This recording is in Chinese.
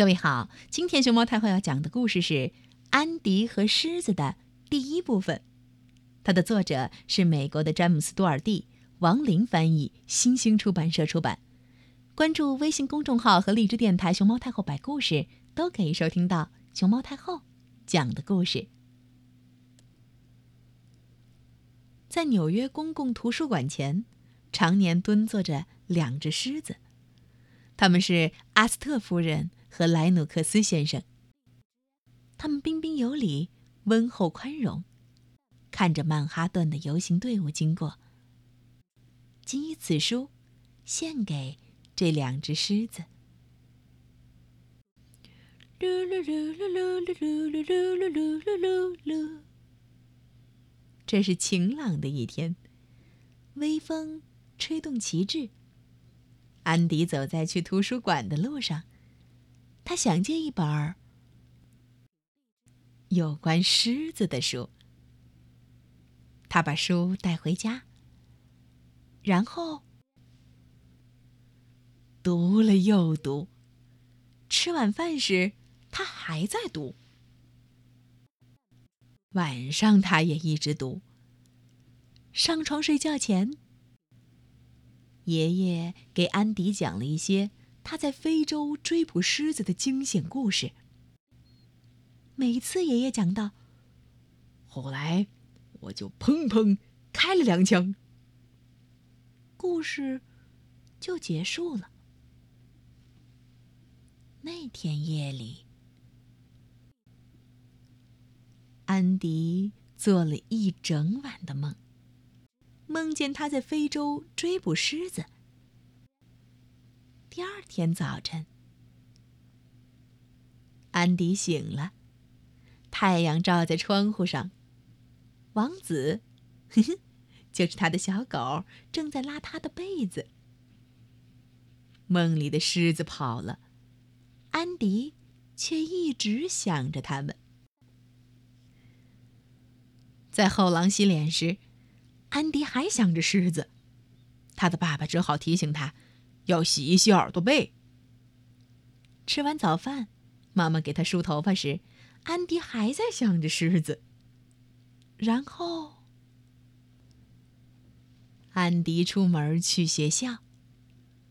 各位好，今天熊猫太后要讲的故事是《安迪和狮子》的第一部分。它的作者是美国的詹姆斯·多尔蒂，王林翻译，新兴出版社出版。关注微信公众号和荔枝电台“熊猫太后摆故事”，都可以收听到熊猫太后讲的故事。在纽约公共图书馆前，常年蹲坐着两只狮子，他们是阿斯特夫人。和莱努克斯先生，他们彬彬有礼、温厚宽容，看着曼哈顿的游行队伍经过。谨以此书，献给这两只狮子。噜噜噜噜噜噜噜噜噜噜噜噜。这是晴朗的一天，微风吹动旗帜。安迪走在去图书馆的路上。他想借一本有关狮子的书。他把书带回家，然后读了又读。吃晚饭时，他还在读。晚上，他也一直读。上床睡觉前，爷爷给安迪讲了一些。他在非洲追捕狮子的惊险故事。每次爷爷讲到，后来我就砰砰开了两枪，故事就结束了。那天夜里，安迪做了一整晚的梦，梦见他在非洲追捕狮子。第二天早晨，安迪醒了，太阳照在窗户上，王子，呵呵，就是他的小狗，正在拉他的被子。梦里的狮子跑了，安迪却一直想着他们。在后廊洗脸时，安迪还想着狮子，他的爸爸只好提醒他。要洗一洗耳朵背。吃完早饭，妈妈给他梳头发时，安迪还在想着狮子。然后，安迪出门去学校。